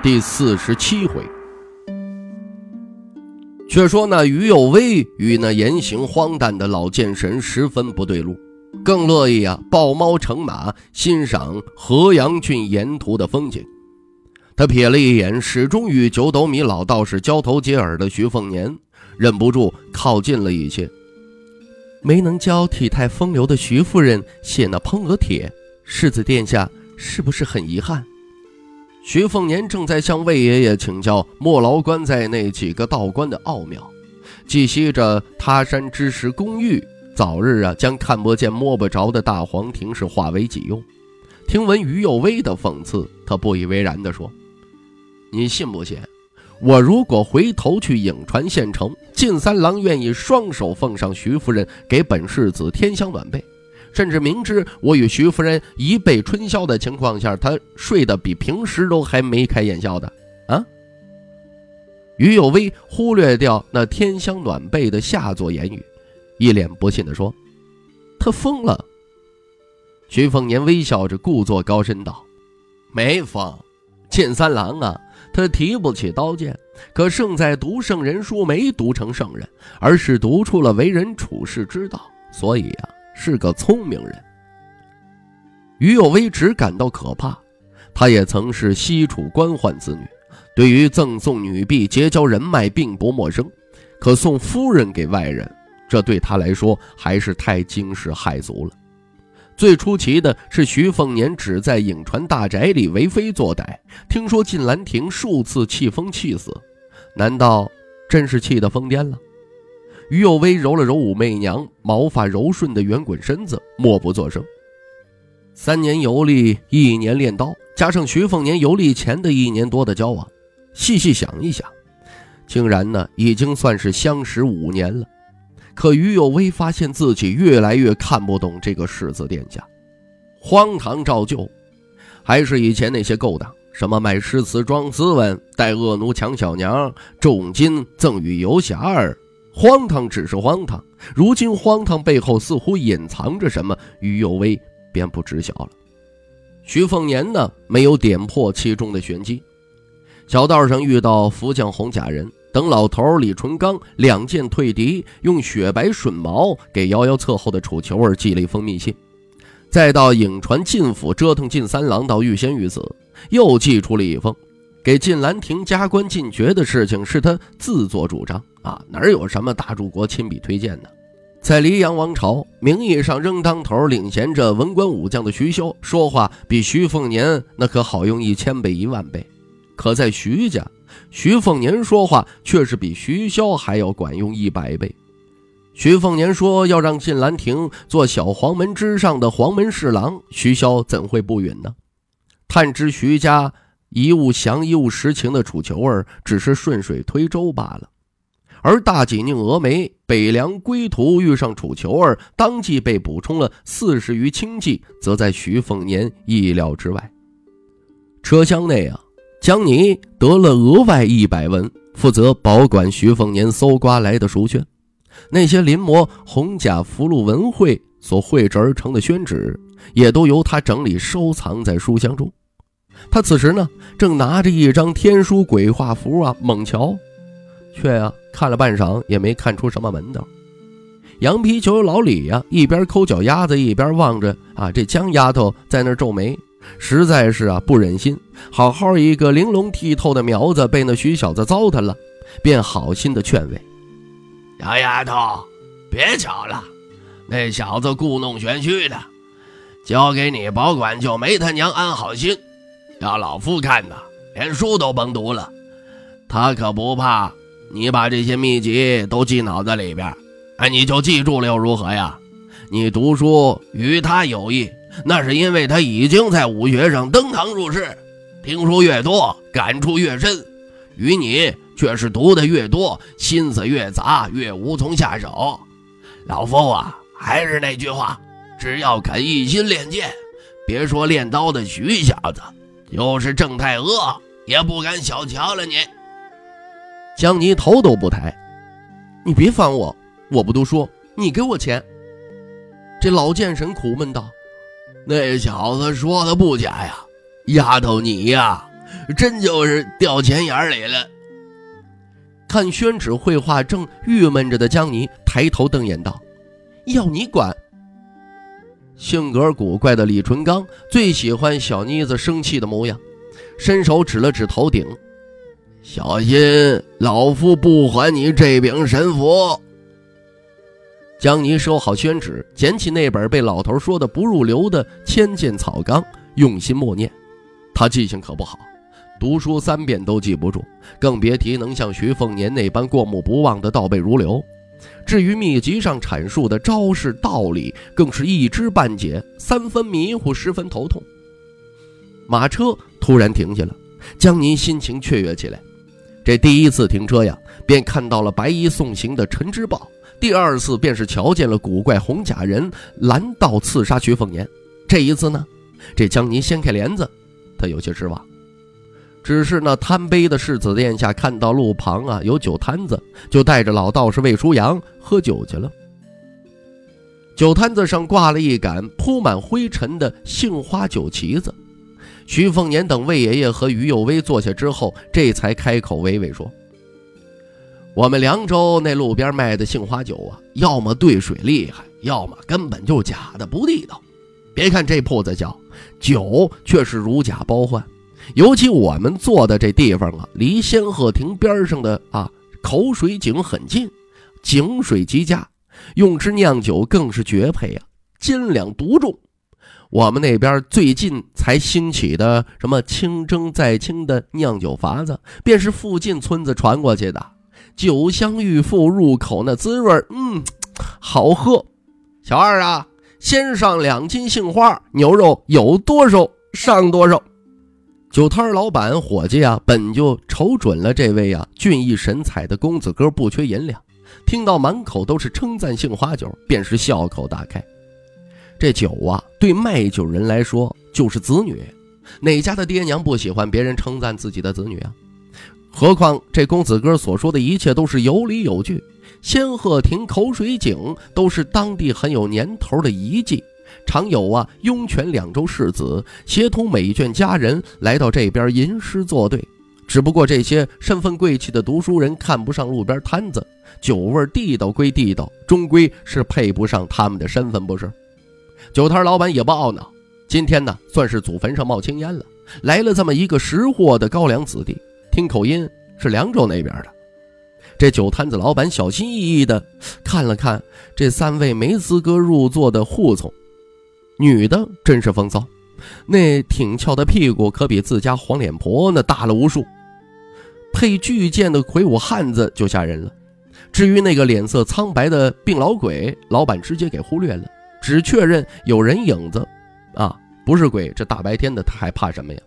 第四十七回。却说那于有威与那言行荒诞的老剑神十分不对路，更乐意啊抱猫乘马欣赏河阳郡沿途的风景。他瞥了一眼始终与九斗米老道士交头接耳的徐凤年，忍不住靠近了一些。没能教体态风流的徐夫人写那烹鹅帖，世子殿下是不是很遗憾？徐凤年正在向魏爷爷请教莫劳关在那几个道观的奥妙，寄希着他山之石公寓早日啊将看不见摸不着的大皇庭是化为己用。听闻于有威的讽刺，他不以为然地说：“你信不信？”我如果回头去颍川县城，晋三郎愿意双手奉上徐夫人给本世子添香暖被，甚至明知我与徐夫人一被春宵的情况下，他睡得比平时都还眉开眼笑的啊！于有威忽略掉那天香暖被的下作言语，一脸不信地说：“他疯了。”徐凤年微笑着，故作高深道：“没疯，晋三郎啊。”他提不起刀剑，可胜在读圣人书没读成圣人，而是读出了为人处世之道，所以呀，是个聪明人。于有威只感到可怕，他也曾是西楚官宦子女，对于赠送女婢、结交人脉并不陌生，可送夫人给外人，这对他来说还是太惊世骇俗了。最出奇的是，徐凤年只在颍川大宅里为非作歹，听说晋兰亭数次气疯气死，难道真是气得疯癫了？于有威揉了揉武媚娘毛发柔顺的圆滚身子，默不作声。三年游历，一年练刀，加上徐凤年游历前的一年多的交往，细细想一想，竟然呢已经算是相识五年了。可于有威发现自己越来越看不懂这个世子殿下，荒唐照旧，还是以前那些勾当，什么卖诗词装斯文，带恶奴抢小娘，重金赠与游侠儿，荒唐只是荒唐。如今荒唐背后似乎隐藏着什么，于有威便不知晓了。徐凤年呢，没有点破其中的玄机。小道上遇到福将红甲人。等老头李淳罡两剑退敌，用雪白顺毛给遥遥侧后的楚求儿寄了一封密信，再到颍川晋府折腾晋三郎到欲仙欲死，又寄出了一封，给晋兰亭加官进爵的事情是他自作主张啊，哪有什么大柱国亲笔推荐呢？在黎阳王朝，名义上仍当头领衔着文官武将的徐骁，说话比徐凤年那可好用一千倍一万倍，可在徐家。徐凤年说话却是比徐骁还要管用一百倍。徐凤年说要让晋兰亭做小黄门之上的黄门侍郎，徐骁怎会不允呢？探知徐家一物降一物实情的楚求儿，只是顺水推舟罢了。而大济宁峨眉北凉归途遇上楚求儿，当即被补充了四十余轻骑，则在徐凤年意料之外。车厢内啊。江泥得了额外一百文，负责保管徐凤年搜刮来的书卷。那些临摹红甲福禄文会所绘制而成的宣纸，也都由他整理收藏在书箱中。他此时呢，正拿着一张天书鬼画符啊猛瞧，却啊看了半晌也没看出什么门道。羊皮球老李呀，一边抠脚丫子，一边望着啊这江丫头在那皱眉。实在是啊，不忍心好好一个玲珑剔透的苗子被那徐小子糟蹋了，便好心的劝慰：“小丫头，别瞧了，那小子故弄玄虚的，交给你保管就没他娘安好心。要老夫看呐，连书都甭读了。他可不怕你把这些秘籍都记脑子里边，哎，你就记住了又如何呀？你读书与他有益。”那是因为他已经在武学上登堂入室，听书越多，感触越深；与你却是读的越多，心思越杂，越无从下手。老夫啊，还是那句话，只要肯一心练剑，别说练刀的徐小子，就是郑太阿也不敢小瞧了你。江泥头都不抬，你别烦我，我不读书，你给我钱。这老剑神苦闷道：“那小子说的不假呀。”丫头，你呀，真就是掉钱眼里了。看宣纸绘画正郁闷着的江泥抬头瞪眼道：“要你管！”性格古怪的李纯刚最喜欢小妮子生气的模样，伸手指了指头顶：“小心，老夫不还你这柄神符。”江泥收好宣纸，捡起那本被老头说的不入流的千剑草纲，用心默念。他记性可不好，读书三遍都记不住，更别提能像徐凤年那般过目不忘的倒背如流。至于秘籍上阐述的招式道理，更是一知半解，三分迷糊，十分头痛。马车突然停下了，江宁心情雀跃起来。这第一次停车呀，便看到了白衣送行的陈之豹；第二次便是瞧见了古怪红甲人拦道刺杀徐凤年。这一次呢，这江宁掀开帘子。他有些失望，只是那贪杯的世子殿下看到路旁啊有酒摊子，就带着老道士魏舒阳喝酒去了。酒摊子上挂了一杆铺满灰尘的杏花酒旗子，徐凤年等魏爷爷和于有威坐下之后，这才开口娓娓说：“我们凉州那路边卖的杏花酒啊，要么兑水厉害，要么根本就假的不地道。别看这铺子小。”酒却是如假包换，尤其我们坐的这地方啊，离仙鹤亭边上的啊口水井很近，井水极佳，用之酿酒更是绝配啊，斤两独重。我们那边最近才兴起的什么清蒸再清的酿酒法子，便是附近村子传过去的，酒香欲馥，入口那滋味，嗯，好喝。小二啊。先上两斤杏花牛肉，有多少上多少。酒摊老板伙计啊，本就瞅准了这位啊俊逸神采的公子哥不缺银两，听到满口都是称赞杏花酒，便是笑口大开。这酒啊，对卖酒人来说就是子女，哪家的爹娘不喜欢别人称赞自己的子女啊？何况这公子哥所说的一切都是有理有据。仙鹤亭口水井都是当地很有年头的遗迹，常有啊雍泉两州世子协同美眷佳人来到这边吟诗作对。只不过这些身份贵气的读书人看不上路边摊子，酒味地道归地道，终归是配不上他们的身份，不是？酒摊老板也不懊恼，今天呢算是祖坟上冒青烟了，来了这么一个识货的高粱子弟，听口音是凉州那边的。这酒摊子老板小心翼翼地看了看这三位没资格入座的护从，女的真是风骚，那挺翘的屁股可比自家黄脸婆那大了无数，配巨剑的魁梧汉子就吓人了。至于那个脸色苍白的病老鬼，老板直接给忽略了，只确认有人影子，啊，不是鬼，这大白天的他还怕什么呀？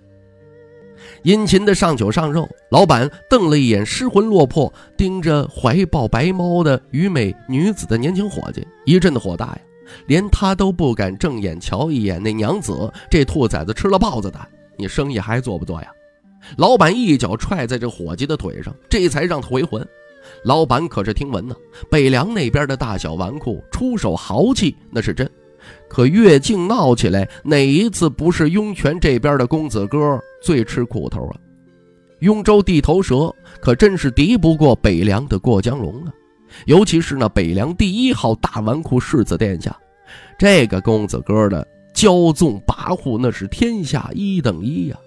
殷勤的上酒上肉，老板瞪了一眼失魂落魄、盯着怀抱白猫的愚美女子的年轻伙计，一阵的火大呀！连他都不敢正眼瞧一眼那娘子，这兔崽子吃了豹子胆，你生意还做不做呀？老板一脚踹在这伙计的腿上，这才让他回魂。老板可是听闻呢，北凉那边的大小纨绔出手豪气那是真。可越境闹起来，哪一次不是雍泉这边的公子哥最吃苦头啊？雍州地头蛇可真是敌不过北凉的过江龙啊！尤其是那北凉第一号大纨绔世子殿下，这个公子哥的骄纵跋扈那是天下一等一呀！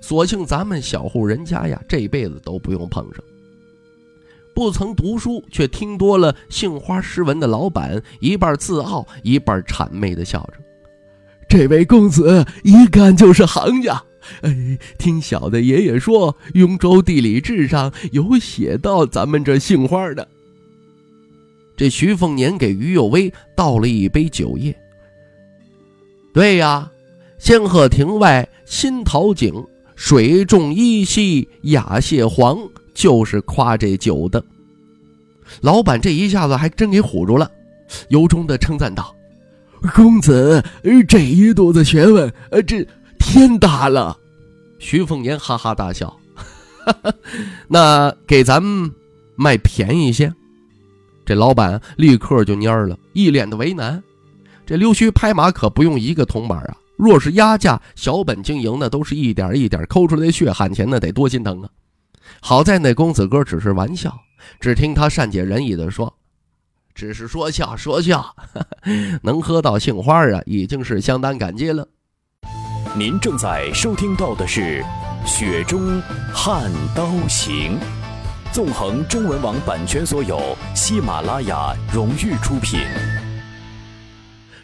所幸咱们小户人家呀，这辈子都不用碰上。不曾读书却听多了杏花诗文的老板，一半自傲，一半谄媚的笑着：“这位公子一看就是行家。哎，听小的爷爷说，《雍州地理志》上有写到咱们这杏花的。”这徐凤年给于有威倒了一杯酒液。对呀，仙鹤亭外新桃井，水重依稀雅蟹黄，就是夸这酒的。老板这一下子还真给唬住了，由衷的称赞道：“公子这一肚子学问，呃，这天大了。”徐凤年哈哈大笑：“哈哈，那给咱们卖便宜些。”这老板立刻就蔫儿了，一脸的为难。这溜须拍马可不用一个铜板啊！若是压价，小本经营的都是一点一点抠出来的血汗钱，那得多心疼啊！好在那公子哥只是玩笑，只听他善解人意的说：“只是说笑说笑，能喝到杏花啊，已经是相当感激了。”您正在收听到的是《雪中悍刀行》，纵横中文网版权所有，喜马拉雅荣誉出品。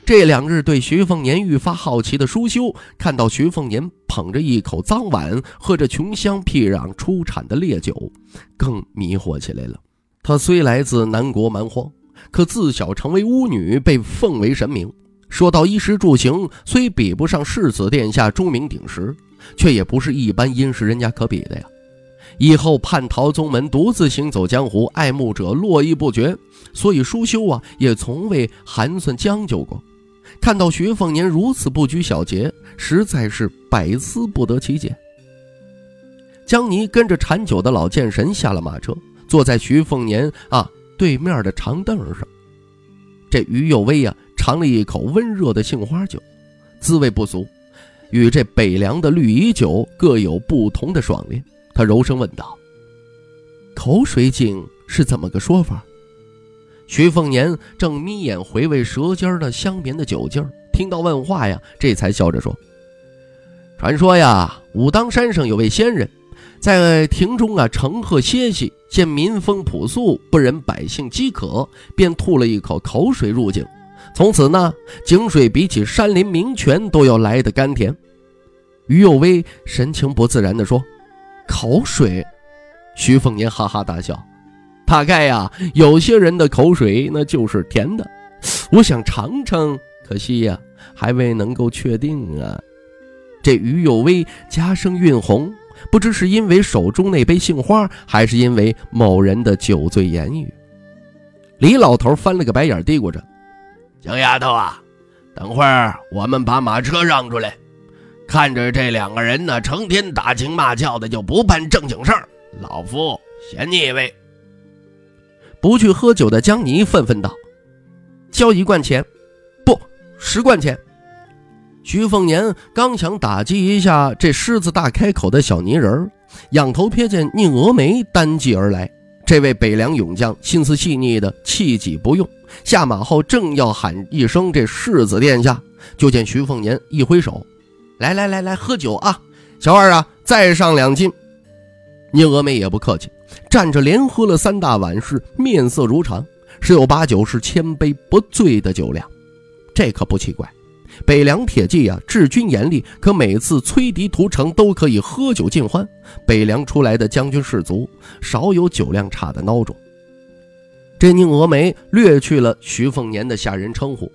这两日对徐凤年愈发好奇的舒修，看到徐凤年捧着一口脏碗，喝着穷乡僻壤出产的烈酒，更迷惑起来了。他虽来自南国蛮荒，可自小成为巫女，被奉为神明。说到衣食住行，虽比不上世子殿下钟鸣鼎食，却也不是一般殷实人家可比的呀。以后叛逃宗门，独自行走江湖，爱慕者络绎不绝，所以舒修啊，也从未寒酸将就过。看到徐凤年如此不拘小节，实在是百思不得其解。江泥跟着馋酒的老剑神下了马车，坐在徐凤年啊对面的长凳上。这于有威呀尝了一口温热的杏花酒，滋味不俗，与这北凉的绿蚁酒各有不同的爽烈。他柔声问道：“口水井是怎么个说法？”徐凤年正眯眼回味舌尖的香绵的酒劲，听到问话呀，这才笑着说：“传说呀，武当山上有位仙人，在亭中啊乘鹤歇息，见民风朴素，不忍百姓饥渴，便吐了一口口水入井。从此呢，井水比起山林名泉都要来得甘甜。”于有威神情不自然地说：“口水。”徐凤年哈哈大笑。大概呀，有些人的口水那就是甜的，我想尝尝，可惜呀，还未能够确定啊。这于有威加声晕红，不知是因为手中那杯杏花，还是因为某人的酒醉言语。李老头翻了个白眼，嘀咕着：“小丫头啊，等会儿我们把马车让出来，看着这两个人呢，成天打情骂俏的，就不办正经事儿，老夫嫌腻味。”不去喝酒的江泥愤愤道：“交一贯钱，不十贯钱。”徐凤年刚想打击一下这狮子大开口的小泥人儿仰头瞥见宁峨眉单骑而来。这位北凉勇将心思细腻的气急不用，下马后正要喊一声“这世子殿下”，就见徐凤年一挥手：“来来来来，喝酒啊！小二啊，再上两斤。”宁峨眉也不客气。站着连喝了三大碗，是面色如常，十有八九是千杯不醉的酒量。这可不奇怪，北凉铁骑啊，治军严厉，可每次催敌屠城都可以喝酒尽欢。北凉出来的将军士卒，少有酒量差的孬种。这宁峨眉略去了徐凤年的下人称呼。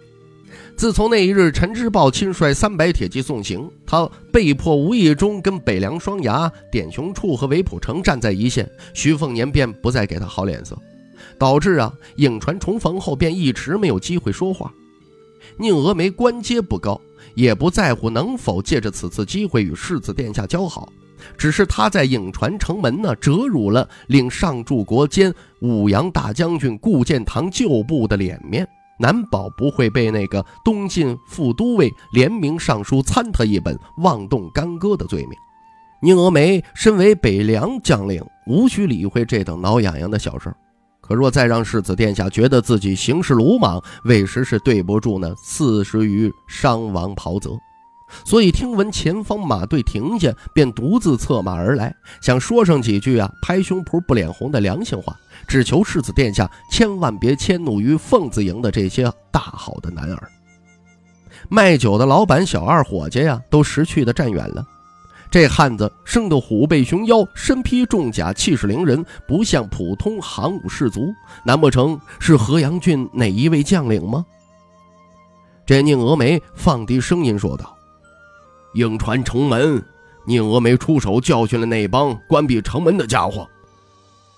自从那一日，陈之豹亲率三百铁骑送行，他被迫无意中跟北凉双牙、点雄处和韦普城站在一线，徐凤年便不再给他好脸色，导致啊颍川重逢后便一直没有机会说话。宁峨眉官阶不高，也不在乎能否借着此次机会与世子殿下交好，只是他在颍川城门呢折辱了令上柱国兼武阳大将军顾建堂旧部的脸面。难保不会被那个东晋副都尉联名上书参他一本，妄动干戈的罪名。宁峨眉身为北凉将领，无需理会这等挠痒痒的小事可若再让世子殿下觉得自己行事鲁莽，为时是对不住那四十余伤亡袍泽。所以听闻前方马队停下，便独自策马而来，想说上几句啊，拍胸脯不脸红的良心话。只求世子殿下千万别迁怒于凤子营的这些大好的男儿。卖酒的老板、小二、伙计呀，都识趣的站远了。这汉子生得虎背熊腰，身披重甲，气势凌人，不像普通行武士卒。难不成是河阳郡哪一位将领吗？这宁峨眉放低声音说道：“颍川城门宁峨眉出手教训了那帮关闭城门的家伙。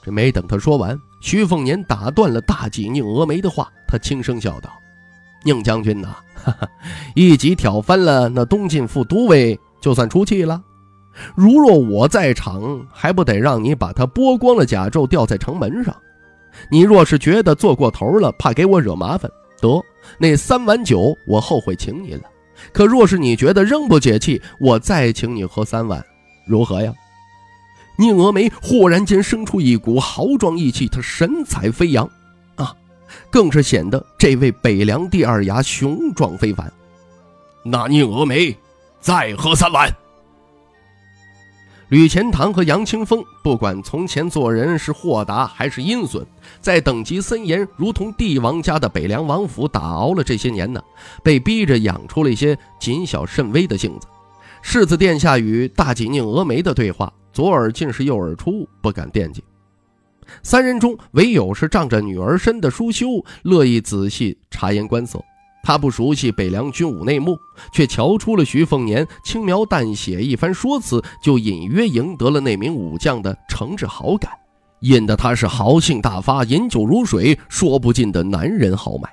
这没等他说完，徐凤年打断了大戟宁峨眉的话，他轻声笑道：“宁将军呐，哈哈，一戟挑翻了那东晋副都尉，就算出气了。如若我在场，还不得让你把他剥光了甲胄吊在城门上？你若是觉得做过头了，怕给我惹麻烦，得那三碗酒我后悔请你了。可若是你觉得仍不解气，我再请你喝三碗，如何呀？”宁峨眉忽然间生出一股豪壮意气，他神采飞扬，啊，更是显得这位北凉第二牙雄壮非凡。那宁峨眉，再喝三碗。吕钱塘和杨清风，不管从前做人是豁达还是阴损，在等级森严、如同帝王家的北凉王府打熬了这些年呢，被逼着养出了一些谨小慎微的性子。世子殿下与大锦宁峨眉的对话。左耳进是右耳出，不敢惦记。三人中唯有是仗着女儿身的舒修乐意仔细察言观色。他不熟悉北凉军武内幕，却瞧出了徐凤年轻描淡写一番说辞，就隐约赢得了那名武将的诚挚好感，引得他是豪兴大发，饮酒如水，说不尽的男人豪迈。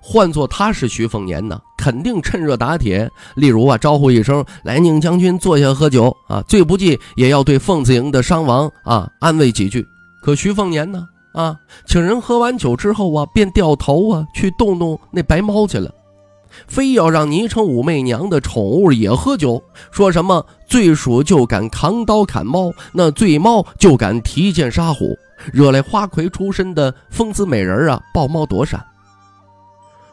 换做他是徐凤年呢，肯定趁热打铁。例如啊，招呼一声“来宁将军坐下喝酒啊”，最不济也要对凤子营的伤亡啊安慰几句。可徐凤年呢，啊，请人喝完酒之后啊，便掉头啊去动动那白猫去了，非要让昵称武媚娘的宠物也喝酒，说什么醉鼠就敢扛刀砍猫，那醉猫就敢提剑杀虎，惹来花魁出身的风姿美人啊抱猫躲闪。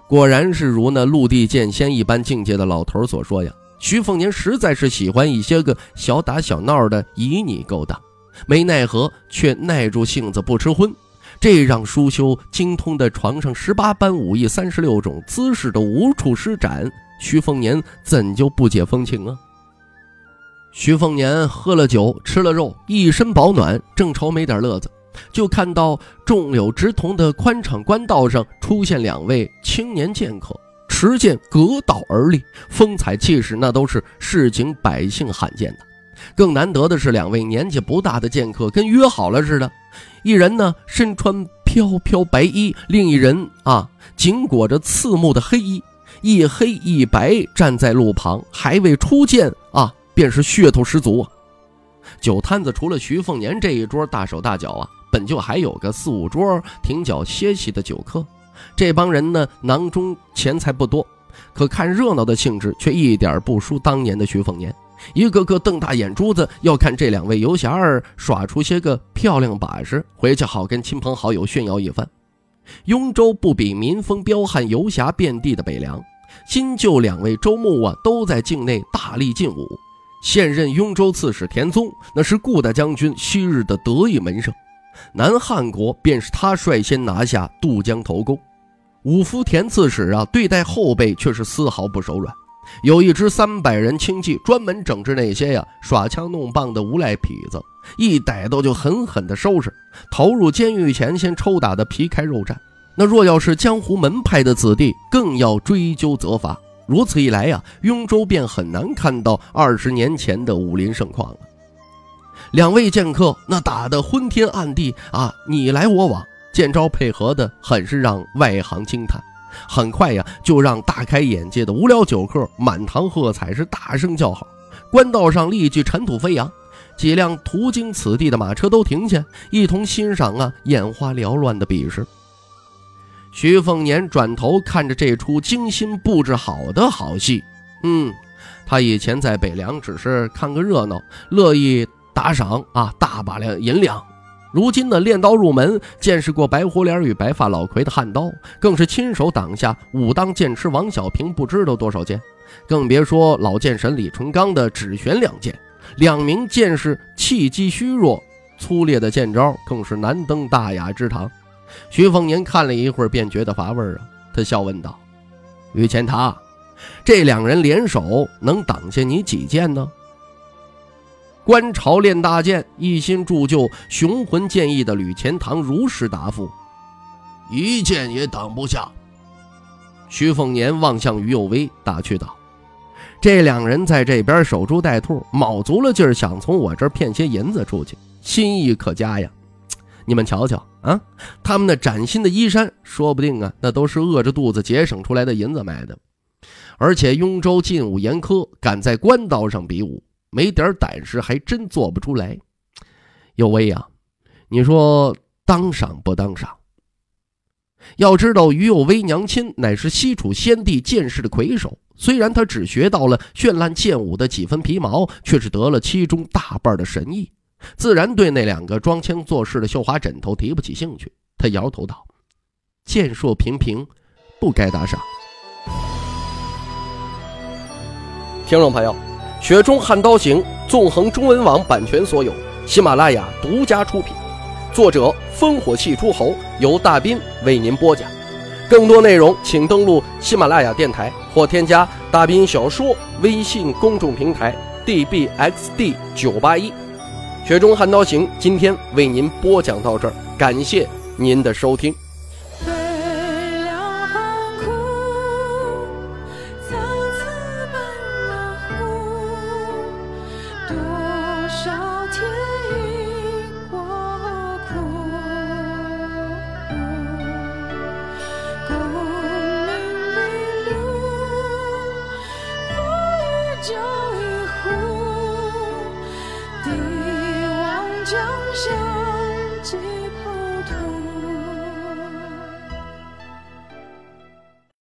果然是如那陆地剑仙一般境界的老头所说呀，徐凤年实在是喜欢一些个小打小闹的旖旎勾当，没奈何却耐住性子不吃荤，这让舒修精通的床上十八般武艺、三十六种姿势都无处施展，徐凤年怎就不解风情啊？徐凤年喝了酒，吃了肉，一身保暖，正愁没点乐子。就看到众柳直同的宽敞官道上出现两位青年剑客，持剑隔道而立，风采气势那都是市井百姓罕见的。更难得的是，两位年纪不大的剑客跟约好了似的，一人呢身穿飘飘白衣，另一人啊紧裹着刺目的黑衣，一黑一白站在路旁，还未出剑啊，便是噱头十足啊。酒摊子除了徐凤年这一桌大手大脚啊。本就还有个四五桌停脚歇息的酒客，这帮人呢囊中钱财不多，可看热闹的兴致却一点不输当年的徐凤年，一个个瞪大眼珠子要看这两位游侠儿耍出些个漂亮把式，回去好跟亲朋好友炫耀一番。雍州不比民风彪悍、游侠遍地的北凉，新旧两位州牧啊都在境内大力进武。现任雍州刺史田宗，那是顾大将军昔日的得意门生。南汉国便是他率先拿下渡江头功，五福田刺史啊，对待后辈却是丝毫不手软。有一支三百人轻骑，专门整治那些呀耍枪弄棒的无赖痞子，一逮到就狠狠的收拾，投入监狱前先抽打的皮开肉绽。那若要是江湖门派的子弟，更要追究责罚。如此一来呀，雍州便很难看到二十年前的武林盛况了。两位剑客那打得昏天暗地啊，你来我往，剑招配合的很是让外行惊叹。很快呀，就让大开眼界的无聊酒客满堂喝彩，是大声叫好。官道上立即尘土飞扬，几辆途经此地的马车都停下，一同欣赏啊眼花缭乱的比试。徐凤年转头看着这出精心布置好的好戏，嗯，他以前在北凉只是看个热闹，乐意。打赏啊，大把的银两。如今呢，练刀入门，见识过白胡脸与白发老魁的悍刀，更是亲手挡下武当剑痴王小平不知道多少剑，更别说老剑神李淳罡的只悬两剑。两名剑士气机虚弱，粗劣的剑招更是难登大雅之堂。徐凤年看了一会儿，便觉得乏味啊，他笑问道：“于钱塘，这两人联手能挡下你几剑呢？”观潮练大剑，一心铸就雄浑剑意的吕钱塘如实答复：“一剑也挡不下。”徐凤年望向于有为，打趣道：“这两人在这边守株待兔，卯足了劲想从我这儿骗些银子出去，心意可嘉呀。你们瞧瞧啊，他们那崭新的衣衫，说不定啊，那都是饿着肚子节省出来的银子买的。而且雍州禁武严苛，敢在官刀上比武，没点胆识还真做不出来。有威呀，你说当赏不当赏？要知道，于有威娘亲乃是西楚先帝剑士的魁首，虽然他只学到了绚烂剑舞的几分皮毛，却是得了其中大半的神意。自然对那两个装腔作势的绣花枕头提不起兴趣。他摇头道：“剑术平平，不该打赏。”听众朋友，《雪中悍刀行》纵横中文网版权所有，喜马拉雅独家出品，作者烽火戏诸侯，由大斌为您播讲。更多内容请登录喜马拉雅电台或添加大斌小说微信公众平台 dbxd 九八一。《雪中悍刀行》今天为您播讲到这儿，感谢您的收听。